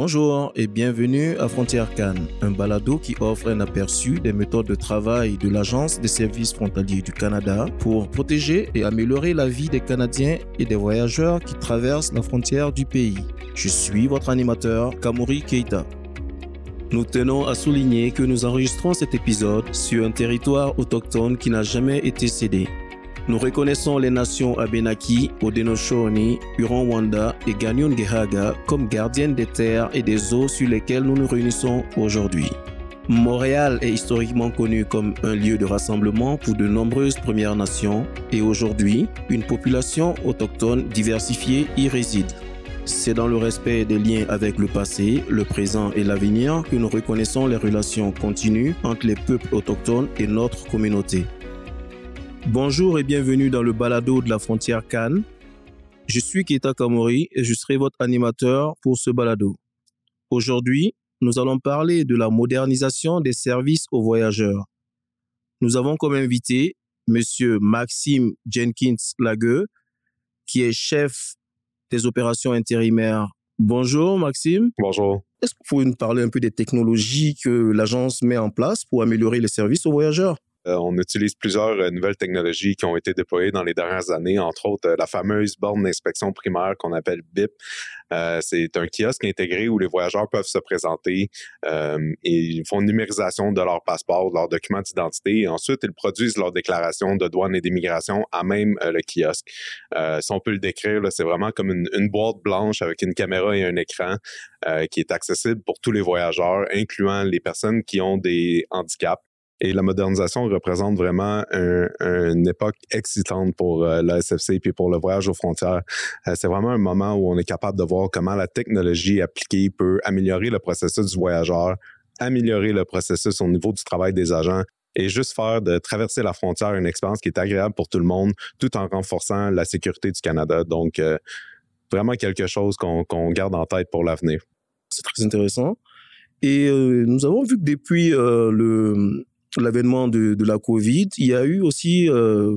Bonjour et bienvenue à Frontière Cannes, un balado qui offre un aperçu des méthodes de travail de l'Agence des services frontaliers du Canada pour protéger et améliorer la vie des Canadiens et des voyageurs qui traversent la frontière du pays. Je suis votre animateur, Kamori Keita. Nous tenons à souligner que nous enregistrons cet épisode sur un territoire autochtone qui n'a jamais été cédé. Nous reconnaissons les nations Abenaki, Haudenosaunee, Huron-Wanda et Ganyun-Gehaga comme gardiennes des terres et des eaux sur lesquelles nous nous réunissons aujourd'hui. Montréal est historiquement connu comme un lieu de rassemblement pour de nombreuses Premières Nations et aujourd'hui, une population autochtone diversifiée y réside. C'est dans le respect des liens avec le passé, le présent et l'avenir que nous reconnaissons les relations continues entre les peuples autochtones et notre communauté. Bonjour et bienvenue dans le balado de la frontière Cannes. Je suis Keita Kamori et je serai votre animateur pour ce balado. Aujourd'hui, nous allons parler de la modernisation des services aux voyageurs. Nous avons comme invité Monsieur Maxime Jenkins Lagueux, qui est chef des opérations intérimaires. Bonjour Maxime. Bonjour. Est-ce que vous pouvez nous parler un peu des technologies que l'agence met en place pour améliorer les services aux voyageurs? Euh, on utilise plusieurs euh, nouvelles technologies qui ont été déployées dans les dernières années, entre autres euh, la fameuse borne d'inspection primaire qu'on appelle BIP. c'est un kiosque intégré où les voyageurs peuvent se présenter et ils font une numérisation de leur passeport, de leurs documents d'identité ensuite ils produisent leur déclaration de douane et d'immigration à même le kiosque. si on peut le décrire, c'est vraiment comme une, boîte blanche avec une caméra et un écran qui est accessible pour tous les voyageurs, incluant les personnes qui ont des handicaps et la modernisation représente vraiment une époque excitante pour euh, la SFC puis pour le voyage aux frontières. Euh, c'est vraiment un moment où on est capable de voir comment la technologie appliquée peut améliorer le processus du voyageur, améliorer le processus au niveau du travail des agents et juste faire de traverser la frontière une expérience qui est agréable pour tout le monde, tout en renforçant la sécurité du Canada. Donc, euh, vraiment quelque chose qu'on garde en tête pour l'avenir. C'est très intéressant. Et nous avons vu que depuis le, l'avènement de, la Covid, il y a eu aussi euh,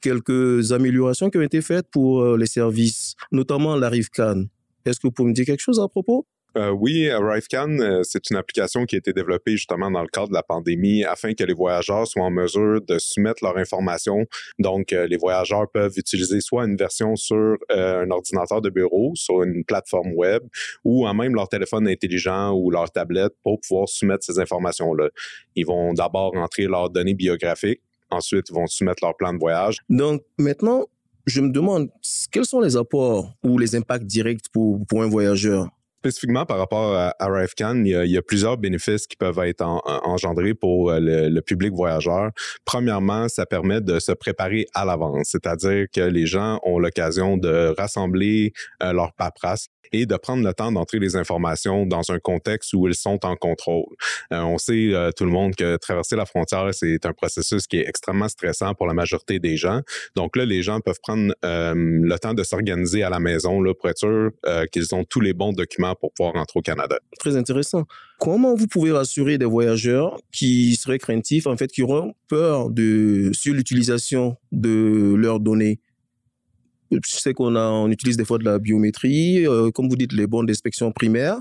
quelques améliorations qui ont été faites pour euh, les services, notamment la RIVCAN. Est-ce que vous pouvez me dire quelque chose à propos? Euh, oui, ArriveCan, euh, c'est une application qui a été développée justement dans le cadre de la pandémie afin que les voyageurs soient en mesure de soumettre leur information. Donc, euh, les voyageurs peuvent utiliser soit une version sur un ordinateur de bureau, sur une plateforme web, ou en même leur téléphone intelligent ou leur tablette pour pouvoir soumettre ces informations-là. Ils vont d'abord entrer leurs données biographiques, ensuite ils vont soumettre leur plan de voyage. Donc, maintenant, je me demande quels sont les apports ou les impacts directs pour, pour un voyageur? Spécifiquement par rapport à, à il, y a, plusieurs bénéfices qui peuvent être engendrés pour euh, le, public voyageur. Premièrement, ça permet de se préparer à l'avance, c'est-à-dire que les gens ont l'occasion de rassembler euh, leur paperasse et de prendre le temps d'entrer les informations dans un contexte où ils sont en contrôle. Euh, on sait euh, tout le monde que traverser la frontière, c'est un processus qui est extrêmement stressant pour la majorité des gens. Donc là, les gens peuvent prendre le temps de s'organiser à la maison là, pour être sûr qu'ils ont tous les bons documents pour pouvoir rentrer au Canada. Très intéressant. Comment vous pouvez rassurer des voyageurs qui seraient craintifs, en fait, qui auront peur de, sur l'utilisation de leurs données? Je sais qu'on on utilise des fois de la biométrie, euh, comme vous dites, les bons d'inspection primaire.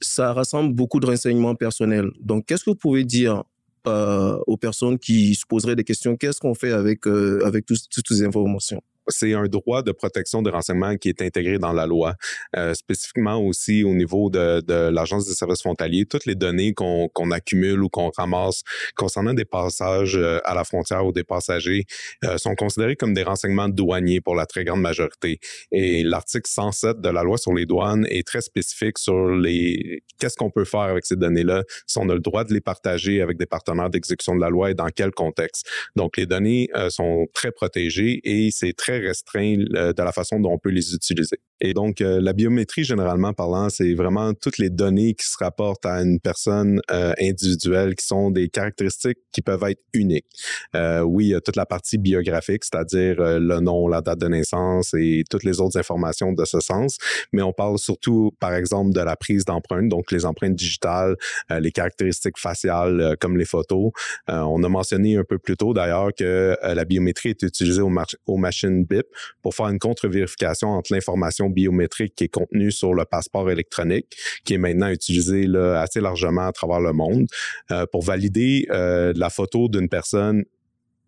Ça rassemble beaucoup de renseignements personnels. Donc, qu'est-ce que vous pouvez dire euh, aux personnes qui se poseraient des questions? Qu'est-ce qu'on fait avec, euh, avec toutes ces informations? C'est un droit de protection des renseignements qui est intégré dans la loi. Euh, spécifiquement aussi au niveau de, de l'Agence des services frontaliers, toutes les données qu'on accumule ou qu'on ramasse concernant des passages euh, à la frontière ou des passagers euh, sont considérés comme des renseignements douaniers pour la très grande majorité. Et l'article 107 de la loi sur les douanes est très spécifique sur les qu'est-ce qu'on peut faire avec ces données-là, si on a le droit de les partager avec des partenaires d'exécution de la loi et dans quel contexte. Donc les données sont très protégées et c'est très restreint euh, de la façon dont on peut les utiliser. Et donc, euh, la biométrie, généralement parlant, c'est vraiment toutes les données qui se rapportent à une personne euh, individuelle qui sont des caractéristiques qui peuvent être uniques. oui, il y a toute la partie biographique, c'est-à-dire le nom, la date de naissance et toutes les autres informations de ce sens, mais on parle surtout, par exemple, de la prise d'empreintes, donc les empreintes digitales, les caractéristiques faciales comme les photos. on a mentionné un peu plus tôt d'ailleurs que la biométrie est utilisée aux, aux machines machine BIP pour faire une contre-vérification entre l'information biométrique qui est contenue sur le passeport électronique, qui est maintenant utilisé assez largement à travers le monde, euh, pour valider euh, la photo d'une personne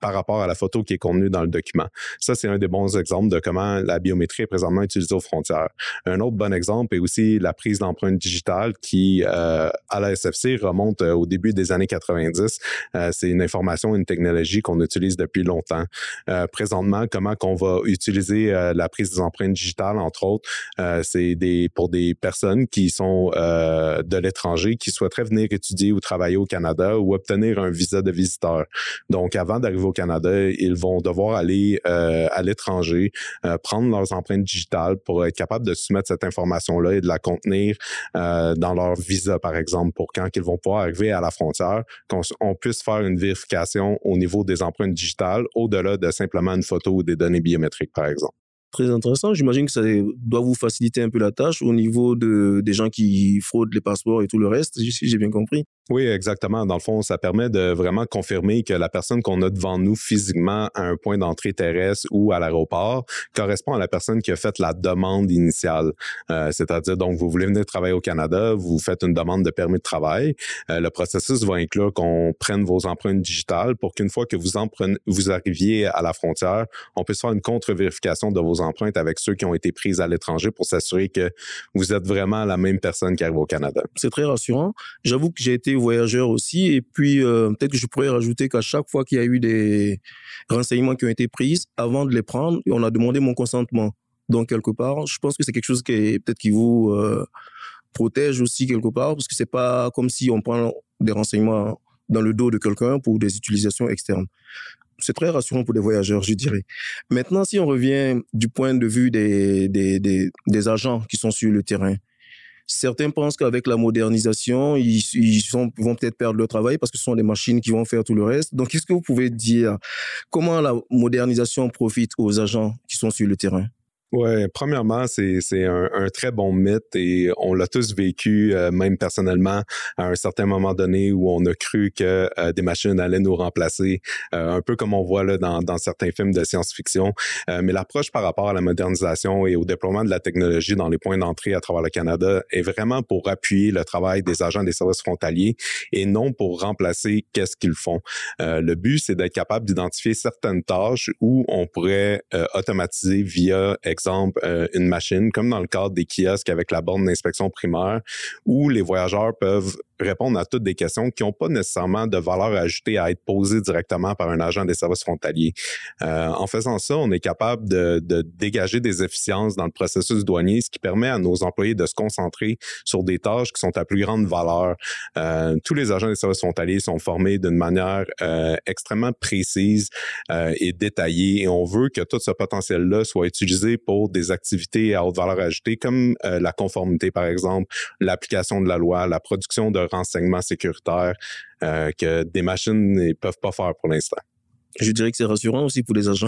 par rapport à la photo qui est contenue dans le document. Ça, c'est un des bons exemples de comment la biométrie est présentement utilisée aux frontières. Un autre bon exemple est aussi la prise d'empreintes digitales qui, euh, à la SFC, remonte euh, au début des années 90. Euh, c'est une information, une technologie qu'on utilise depuis longtemps. Euh, présentement, comment qu'on va utiliser euh, la prise des empreintes digitales, entre autres, euh, c'est des pour des personnes qui sont de l'étranger, qui souhaiteraient venir étudier ou travailler au Canada ou obtenir un visa de visiteur. Donc, avant d'arriver au Canada, ils vont devoir aller euh, à l'étranger, euh, prendre leurs empreintes digitales pour être capable de soumettre cette information-là et de la contenir euh, dans leur visa, par exemple, pour quand ils vont pouvoir arriver à la frontière, qu'on puisse faire une vérification au niveau des empreintes digitales au-delà de simplement une photo ou des données biométriques, par exemple très intéressant. J'imagine que ça doit vous faciliter un peu la tâche au niveau de, des gens qui fraudent les passeports et tout le reste, si j'ai bien compris. Oui, exactement. Dans le fond, ça permet de vraiment confirmer que la personne qu'on a devant nous physiquement à un point d'entrée terrestre ou à l'aéroport correspond à la personne qui a fait la demande initiale. Euh, C'est-à-dire, donc, vous voulez venir travailler au Canada, vous faites une demande de permis de travail. Euh, le processus va inclure qu'on prenne vos empreintes digitales pour qu'une fois que vous, vous arriviez à la frontière, on puisse faire une contre-vérification de vos empreintes avec ceux qui ont été prises à l'étranger pour s'assurer que vous êtes vraiment la même personne qui arrive au Canada. C'est très rassurant. J'avoue que j'ai été voyageurs aussi. Et puis, euh, peut-être que je pourrais rajouter qu'à chaque fois qu'il y a eu des renseignements qui ont été pris, avant de les prendre, on a demandé mon consentement. Donc, quelque part, je pense que c'est quelque chose qui peut-être qui vous euh, protège aussi quelque part, parce que c'est pas comme si on prend des renseignements dans le dos de quelqu'un pour des utilisations externes. C'est très rassurant pour les voyageurs, je dirais. Maintenant, si on revient du point de vue des, des, des, des agents qui sont sur le terrain, Certains pensent qu'avec la modernisation, ils, vont peut-être perdre leur travail parce que ce sont des machines qui vont faire tout le reste. Donc, qu'est-ce que vous pouvez dire? Comment la modernisation profite aux agents qui sont sur le terrain? Oui, premièrement, c'est un, un, très bon mythe et on l'a tous vécu, euh, même personnellement, à un certain moment donné où on a cru que euh, des machines allaient nous remplacer, euh, un peu comme on voit là dans, dans certains films de science-fiction. mais l'approche par rapport à la modernisation et au déploiement de la technologie dans les points d'entrée à travers le Canada est vraiment pour appuyer le travail des agents des services frontaliers et non pour remplacer qu'est-ce qu'ils font. le but, c'est d'être capable d'identifier certaines tâches où on pourrait automatiser via euh, une machine, comme dans le cadre des kiosques avec la borne d'inspection primaire, où les voyageurs peuvent répondre à toutes des questions qui n'ont pas nécessairement de valeur ajoutée à être posées directement par un agent des services frontaliers. Euh, en faisant ça, on est capable de, de, dégager des efficiences dans le processus douanier, ce qui permet à nos employés de se concentrer sur des tâches qui sont à plus grande valeur. Euh, tous les agents des services frontaliers sont formés d'une manière euh, extrêmement précise euh, et détaillée et on veut que tout ce potentiel-là soit utilisé pour des activités à haute valeur ajoutée comme euh, la conformité, par exemple, l'application de la loi, la production de renseignements sécuritaires euh, que des machines ne peuvent pas faire pour l'instant. Je dirais que c'est rassurant aussi pour les agents.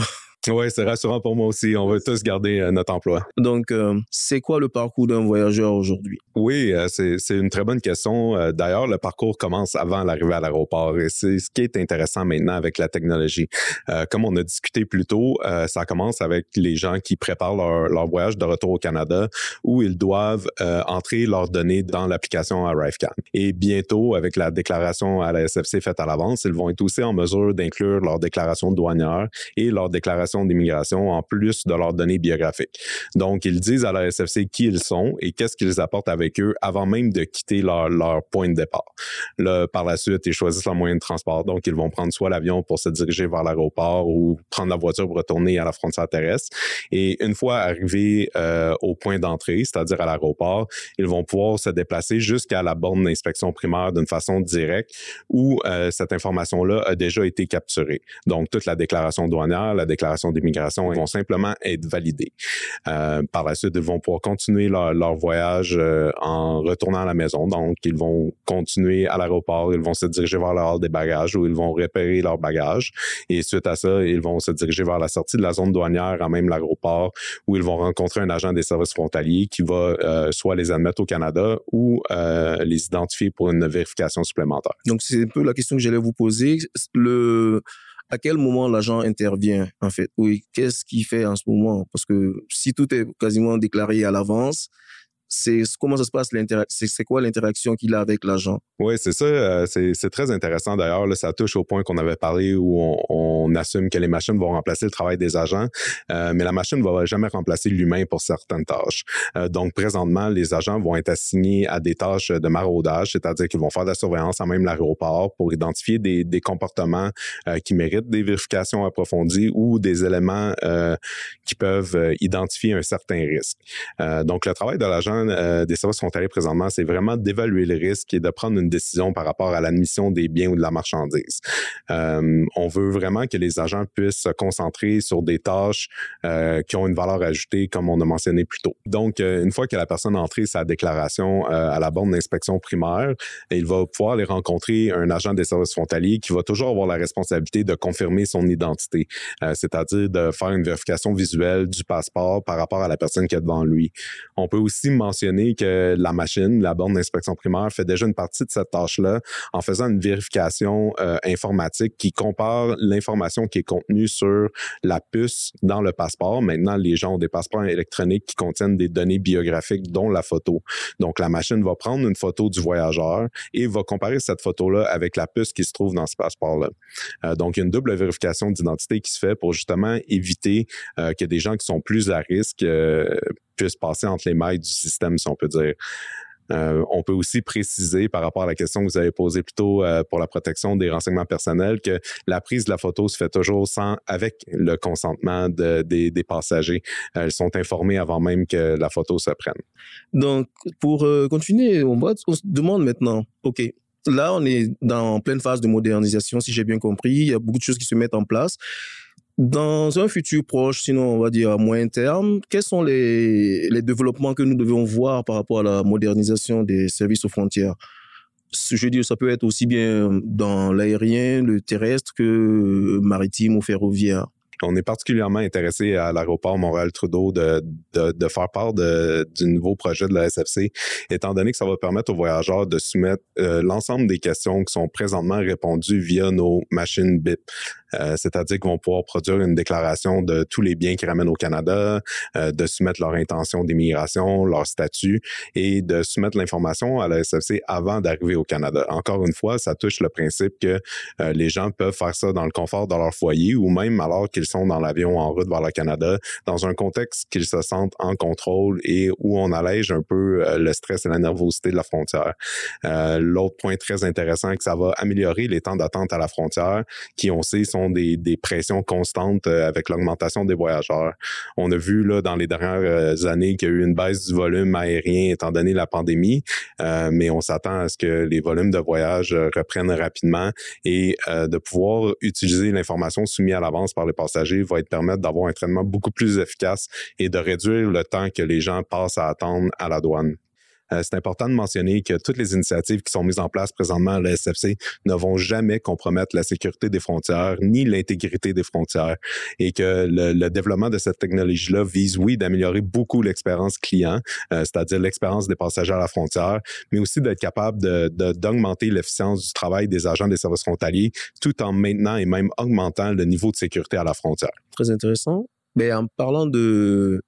Oui, c'est rassurant pour moi aussi. On veut tous garder euh, notre emploi. Donc, euh, c'est quoi le parcours d'un voyageur aujourd'hui? Oui, euh, c'est une très bonne question. Euh, d'ailleurs, le parcours commence avant l'arrivée à l'aéroport et c'est ce qui est intéressant maintenant avec la technologie. Euh, comme on a discuté plus tôt, ça commence avec les gens qui préparent leur, leur, voyage de retour au Canada où ils doivent entrer leurs données dans l'application ArriveCan. Et bientôt, avec la déclaration à la SFC faite à l'avance, ils vont être aussi en mesure d'inclure leur déclaration douanière et leur déclaration d'immigration en plus de leurs données biographiques. Donc, ils disent à la SFC qui ils sont et qu'est-ce qu'ils apportent avec eux avant même de quitter leur, leur point de départ. Là, par la suite, ils choisissent leur moyen de transport. Donc, ils vont prendre soit l'avion pour se diriger vers l'aéroport ou prendre la voiture pour retourner à la frontière terrestre. Et une fois arrivés euh, au point d'entrée, c'est-à-dire à, l'aéroport, ils vont pouvoir se déplacer jusqu'à la borne d'inspection primaire d'une façon directe où euh, cette information-là a déjà été capturée. Donc, toute la déclaration douanière, la déclaration d'immigration vont simplement être validés. Euh, par la suite, ils vont pouvoir continuer leur, leur voyage euh, en retournant à la maison. Donc, ils vont continuer à l'aéroport, ils vont se diriger vers le hall des bagages où ils vont repérer leurs bagages. Et suite à ça, ils vont se diriger vers la sortie de la zone douanière à même l'aéroport où ils vont rencontrer un agent des services frontaliers qui va euh, soit les admettre au Canada ou les identifier pour une vérification supplémentaire. Donc, c'est un peu la question que j'allais vous poser. Le à quel moment l'agent intervient, en fait? Oui, qu'est-ce qu'il fait en ce moment? Parce que si tout est quasiment déclaré à l'avance, c'est comment ça se passe c'est quoi l'interaction qu'il a avec l'agent? Oui, c'est ça. Euh, c'est très intéressant d'ailleurs. Ça touche au point qu'on avait parlé où on, assume que les machines vont remplacer le travail des agents, euh, mais la machine ne va jamais remplacer l'humain pour certaines tâches. Euh, donc présentement, les agents vont être assignés à des tâches de maraudage, c'est-à-dire qu'ils vont faire de la surveillance à même l'aéroport pour identifier des, des comportements qui méritent des vérifications approfondies ou des éléments qui peuvent identifier un certain risque. donc le travail de l'agent euh, des services frontaliers présentement, c'est vraiment d'évaluer le risque et de prendre une décision par rapport à l'admission des biens ou de la marchandise. Euh, on veut vraiment que les agents puissent se concentrer sur des tâches euh, qui ont une valeur ajoutée, comme on a mentionné plus tôt. Donc, une fois que la personne a entré sa déclaration à la borne d'inspection primaire, il va pouvoir aller rencontrer un agent des services frontaliers qui va toujours avoir la responsabilité de confirmer son identité, c'est-à-dire de faire une vérification visuelle du passeport par rapport à la personne qui est devant lui. On peut aussi mentionner que la machine, la borne d'inspection primaire, fait déjà une partie de cette tâche-là en faisant une vérification euh, informatique qui compare l'information qui est contenue sur la puce dans le passeport. Maintenant, les gens ont des passeports électroniques qui contiennent des données biographiques, dont la photo. Donc, la machine va prendre une photo du voyageur et va comparer cette photo-là avec la puce qui se trouve dans ce passeport-là. Euh, donc, il y a une double vérification d'identité qui se fait pour justement éviter euh, que des gens qui sont plus à risque puissent passer entre les mailles du système, si on peut dire. Euh, on peut aussi préciser par rapport à la question que vous avez posée plus tôt euh, pour la protection des renseignements personnels que la prise de la photo se fait toujours sans avec le consentement des, passagers. Elles sont informées avant même que la photo se prenne. Donc, pour euh, continuer, on, on se demande maintenant, OK, là, on est dans pleine phase de modernisation, si j'ai bien compris. Il y a beaucoup de choses qui se mettent en place. Dans un futur proche, sinon on va dire à moyen terme, quels sont les, les développements que nous devons voir par rapport à la modernisation des services aux frontières? Je dire, ça peut être aussi bien dans l'aérien, le terrestre que maritime ou ferroviaire. On est particulièrement intéressé à l'aéroport Montréal-Trudeau de, de, de, faire part de, du nouveau projet de la SFC, étant donné que ça va permettre aux voyageurs de soumettre euh, l'ensemble des questions qui sont présentement répondues via nos machines BIP. Euh, c'est-à-dire qu'ils vont pouvoir produire une déclaration de tous les biens qu'ils ramènent au Canada, euh, de soumettre leur intention d'immigration, leur statut et de soumettre l'information à la SFC avant d'arriver au Canada. Encore une fois, ça touche le principe que les gens peuvent faire ça dans le confort de leur foyer ou même alors qu'ils sont dans l'avion en route vers le Canada, dans un contexte qu'ils se sentent en contrôle et où on allège un peu euh, le stress et la nervosité de la frontière. Euh, l'autre point très intéressant, c'est que ça va améliorer les temps d'attente à la frontière, qui on sait sont des, des pressions constantes euh, avec l'augmentation des voyageurs. On a vu là dans les dernières années qu'il y a eu une baisse du volume aérien étant donné la pandémie, mais on s'attend à ce que les volumes de voyage reprennent rapidement et de pouvoir utiliser l'information soumise à l'avance par les passagers va être permettre d'avoir un traitement beaucoup plus efficace et de réduire le temps que les gens passent à attendre à la douane. Euh, c'est important de mentionner que toutes les initiatives qui sont mises en place présentement à la SFC ne vont jamais compromettre la sécurité des frontières ni l'intégrité des frontières et que le, développement de cette technologie-là vise, oui, d'améliorer beaucoup l'expérience client, euh, c'est-à-dire l'expérience des passagers à la frontière, mais aussi d'être capable d'augmenter de, l'efficience du travail des agents des services frontaliers tout en maintenant et même augmentant le niveau de sécurité à la frontière. Très intéressant. Mais en parlant de,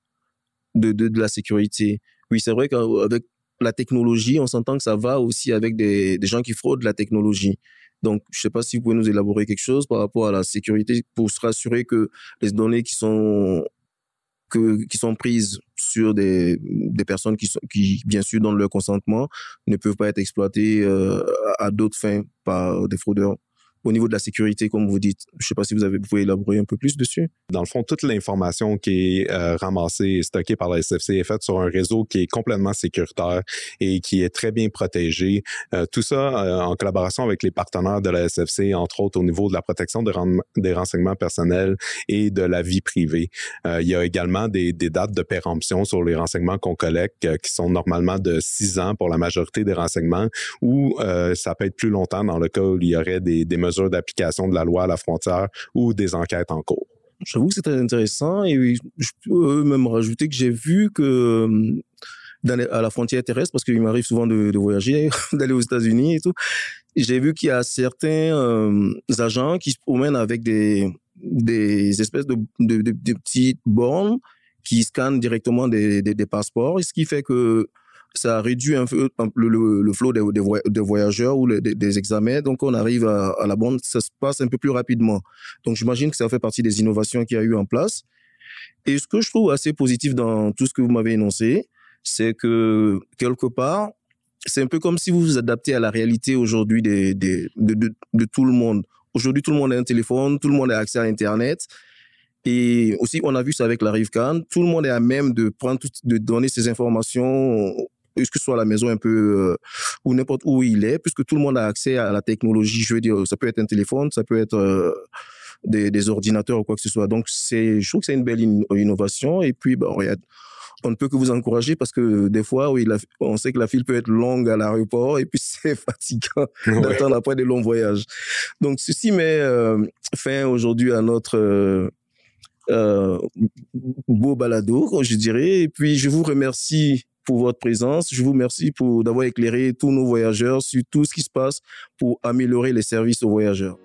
de, de, de la sécurité, oui, c'est vrai qu'avec la technologie, on s'entend que ça va aussi avec des, gens qui fraudent la technologie. Donc, je ne sais pas si vous pouvez nous élaborer quelque chose par rapport à la sécurité pour se rassurer que les données qui sont qui sont prises sur des, des personnes qui, sont, qui, bien sûr, donnent leur consentement, ne peuvent pas être exploitées euh, à d'autres fins par des fraudeurs au niveau de la sécurité, comme vous dites. Je ne sais pas si vous, avez, vous pouvez élaborer un peu plus dessus. Dans le fond, toute l'information qui est euh, ramassée et stockée par la SFC est faite sur un réseau qui est complètement sécuritaire et qui est très bien protégé. Euh, tout ça euh, en collaboration avec les partenaires de la SFC, entre autres au niveau de la protection des, renseignements personnels et de la vie privée. il y a également des, des, dates de péremption sur les renseignements qu'on collecte qui sont normalement de six ans pour la majorité des renseignements ou ça peut être plus longtemps dans le cas où il y aurait des, des d'application de la loi à la frontière ou des enquêtes en cours. J'avoue que c'est très intéressant et je peux même rajouter que j'ai vu que à la frontière terrestre, parce qu'il m'arrive souvent de, voyager, d'aller aux États-Unis et tout. J'ai vu qu'il y a certains euh, agents qui se promènent avec des, des espèces de, de, petites bornes qui scannent directement des, des, passeports, ce qui fait que ça réduit un peu le, flot des, voyageurs ou des, examens. Donc, on arrive à, la borne, ça se passe un peu plus rapidement. Donc, j'imagine que ça fait partie des innovations qu'il y a eu en place. Et ce que je trouve assez positif dans tout ce que vous m'avez énoncé, c'est que quelque part, c'est un peu comme si vous vous adaptez à la réalité aujourd'hui de, tout le monde. Aujourd'hui, tout le monde a un téléphone, tout le monde a accès à Internet. Et aussi, on a vu ça avec la RIVCAN, tout le monde est à même de prendre, de donner ces informations, que ce soit à la maison un peu, euh, ou n'importe où il est, puisque tout le monde a accès à la technologie. Je veux dire, ça peut être un téléphone, ça peut être euh, des, des, ordinateurs ou quoi que ce soit. Donc, c'est, je trouve que c'est une belle innovation. Et puis, bah, regarde, on ne peut que vous encourager parce que des fois, oui, on sait que la file peut être longue à l'aéroport et puis c'est fatigant d'attendre après des longs voyages. Donc, ceci met euh, fin aujourd'hui à notre euh, euh, beau balado, je dirais. Et puis, je vous remercie pour votre présence. Je vous remercie pour d'avoir éclairé tous nos voyageurs sur tout ce qui se passe pour améliorer les services aux voyageurs.